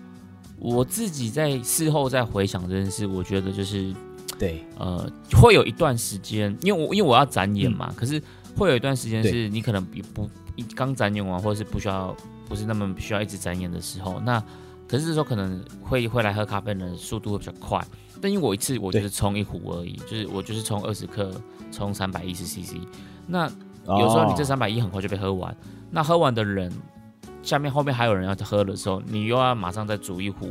我自己在事后再回想这件事，我觉得就是，对，呃，会有一段时间，因为我因为我要展演嘛，可是会有一段时间是你可能不不刚展演完，或者是不需要，不是那么需要一直展演的时候，那可是这时候可能会会来喝咖啡的速度会比较快，但因为我一次我就是冲一壶而已，就是我就是冲二十克，冲三百一十 CC，那有时候你这三百一很快就被喝完，那喝完的人。下面后面还有人要喝的时候，你又要马上再煮一壶。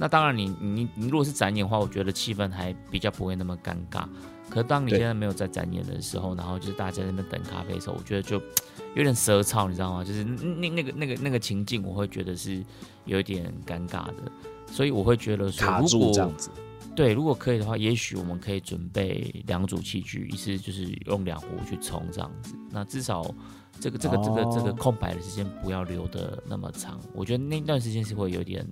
那当然，你你你如果是展演的话，我觉得气氛还比较不会那么尴尬。可当你现在没有在展演的时候，然后就是大家在那等咖啡的时候，我觉得就有点舌燥，你知道吗？就是那那个那个那个情境，我会觉得是有点尴尬的。所以我会觉得说，卡住这样子。对，如果可以的话，也许我们可以准备两组器具，一次就是用两壶去冲这样子。那至少。这个这个这个这个空白的时间不要留的那么长，我觉得那段时间是会有点，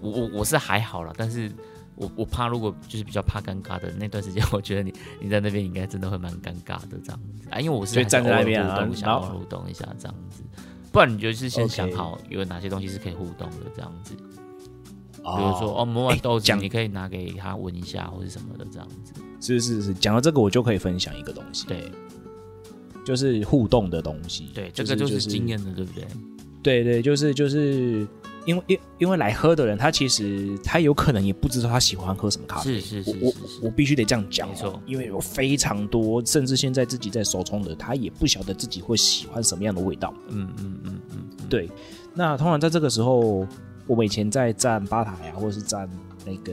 我我我是还好了，但是我我怕如果就是比较怕尴尬的那段时间，我觉得你你在那边应该真的会蛮尴尬的这样子啊，因为我是站在那边啊，想互动一下这样子，不然你就是先想好有哪些东西是可以互动的这样子，比如说哦磨完豆浆你可以拿给他闻一下或者什么的这样子，是是是，讲到这个我就可以分享一个东西，对。就是互动的东西，对，这个就是经验的，对不对？对对，就是就是因为因因为来喝的人，他其实他有可能也不知道他喜欢喝什么咖啡，是是是，我我必须得这样讲，没错，因为有非常多，甚至现在自己在手冲的，他也不晓得自己会喜欢什么样的味道，嗯嗯嗯嗯，对。那通常在这个时候，我们以前在站吧台啊，或者是站那个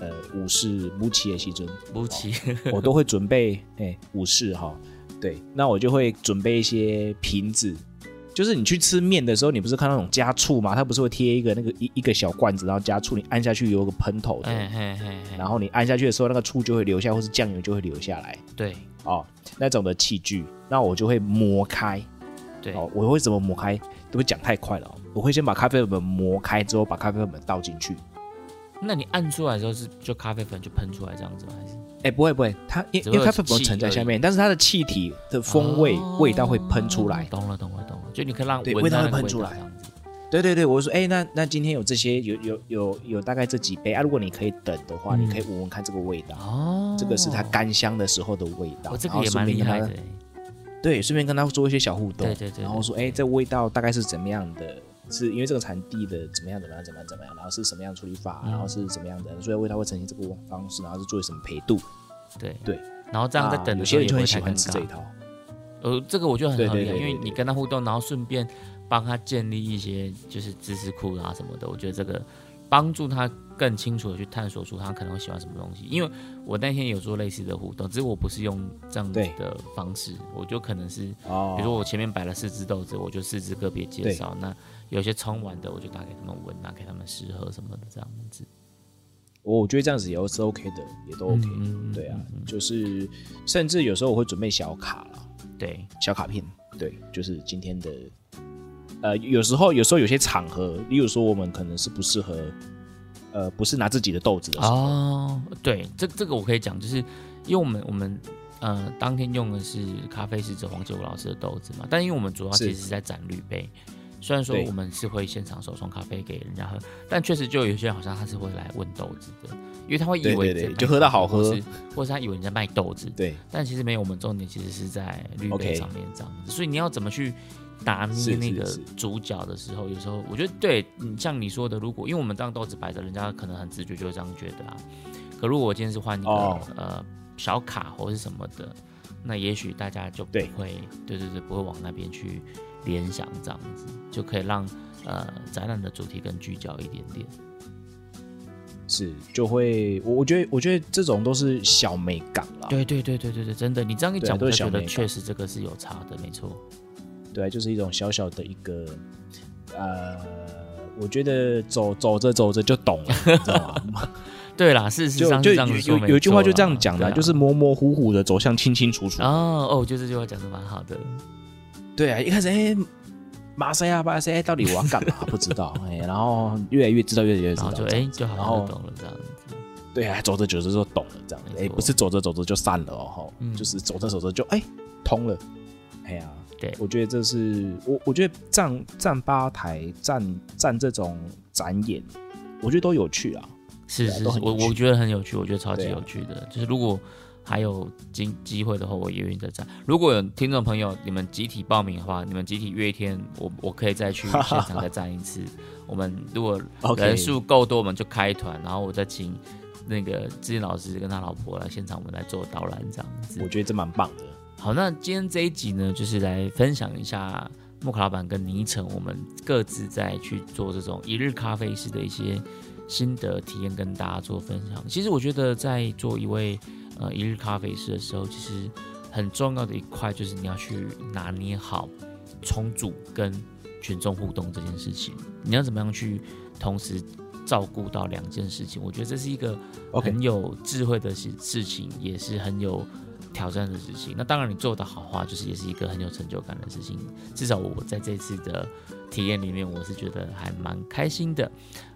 呃武士武器的西尊。武器，我都会准备哎武士哈。对，那我就会准备一些瓶子，就是你去吃面的时候，你不是看那种加醋吗？它不是会贴一个那个一一个小罐子，然后加醋，你按下去有个喷头的，然后你按下去的时候，那个醋就会流下，或是酱油就会流下来。对，哦，那种的器具，那我就会磨开。对，哦，我会怎么磨开？都会讲太快了，我会先把咖啡粉磨开之后，把咖啡粉倒进去。那你按出来的时候是就咖啡粉就喷出来这样子吗？还是？哎，不会不会，它因因为咖啡粉沉在下面，但是它的气体的风味味道会喷出来。懂了懂了懂了，就你可以让味道会喷出来。对对对，我说哎，那那今天有这些有有有有大概这几杯啊，如果你可以等的话，你可以闻闻看这个味道。哦，这个是它干香的时候的味道。这个也蛮厉害的。对，顺便跟他做一些小互动。对对对。然后说哎，这味道大概是怎么样的？是因为这个产地的怎么样怎么样怎么样怎么样？然后是什么样处理法？然后是怎么样的？所以味道会呈现这个方式，然后是做什么配度？对对，然后这样在等的时候也会喜欢吃这一套。呃，这个我觉得很合理，因为你跟他互动，然后顺便帮他建立一些就是知识库啊什么的，我觉得这个帮助他更清楚的去探索出他可能会喜欢什么东西。因为我那天有做类似的互动，只是我不是用这样的方式，我就可能是，比如说我前面摆了四只豆子，我就四只个别介绍。那有些冲完的，我就拿给他们闻，拿给他们试喝什么的这样子。我觉得这样子也是 OK 的，也都 OK。对啊，就是甚至有时候我会准备小卡了，对，小卡片，对，就是今天的呃，有时候有时候有些场合，例如说我们可能是不适合，呃，不是拿自己的豆子的时候。哦，对，这这个我可以讲，就是因为我们我们呃当天用的是咖啡师者黄九老师的豆子嘛，但因为我们主要其实是在展绿杯。虽然说我们是会现场手冲咖啡给人家喝，但确实就有些人好像他是会来问豆子的，因为他会以为就喝到好喝，或是他以为人家卖豆子。对，但其实没有，我们重点其实是在滤杯上面这样子。所以你要怎么去拿捏那个主角的时候，有时候我觉得对，像你说的，如果因为我们当豆子摆着，人家可能很直觉就会这样觉得啊。可如果我今天是换一个呃小卡或是什么的，那也许大家就不会，对对对，不会往那边去。联想这样子就可以让呃展览的主题更聚焦一点点，是就会我我觉得我觉得这种都是小美感啦。对对对对对对，真的，你这样一讲，我觉得确实这个是有差的，没错。对，就是一种小小的一个呃，我觉得走走着走着就懂了，知道吗？对啦，事实上就有有一句话就这样讲的，就是模模糊糊的走向清清楚楚。哦哦，我觉得这句话讲的蛮好的。对啊，一开始哎，马赛啊，马赛，到底我要干嘛？不知道哎，然后越来越知道，越来越知道，就哎，就好像懂了这样子。对啊，走着走着就懂了这样子，哎，不是走着走着就散了哦，就是走着走着就哎通了。哎呀，对，我觉得这是我，我觉得站站吧台站站这种展演，我觉得都有趣啊。是是，我我觉得很有趣，我觉得超级有趣的，就是如果。还有机机会的话，我也愿意再站。如果有听众朋友，你们集体报名的话，你们集体约一天，我我可以再去现场再站一次。我们如果人数够多，我们就开团，然后我再请那个志坚老师跟他老婆来现场，我们来做导览这样子。我觉得这蛮棒的。好，那今天这一集呢，就是来分享一下莫克老板跟倪晨，我们各自在去做这种一日咖啡师的一些心得体验，跟大家做分享。其实我觉得在做一位。呃，一日咖啡师的时候，其实很重要的一块就是你要去拿捏好重组跟群众互动这件事情。你要怎么样去同时照顾到两件事情？我觉得这是一个很有智慧的事事情，也是很有挑战的事情。那当然，你做的好话，就是也是一个很有成就感的事情。至少我在这次的体验里面，我是觉得还蛮开心的。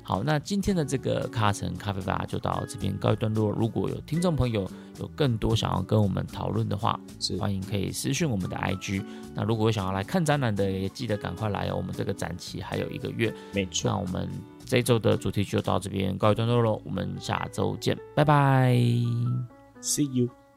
好，那今天的这个卡城咖啡吧就到这边告一段落。如果有听众朋友有更多想要跟我们讨论的话，是欢迎可以私讯我们的 IG。那如果有想要来看展览的，也记得赶快来哦。我们这个展期还有一个月，没错。那我们这周的主题就到这边告一段落喽。我们下周见，拜拜，See you。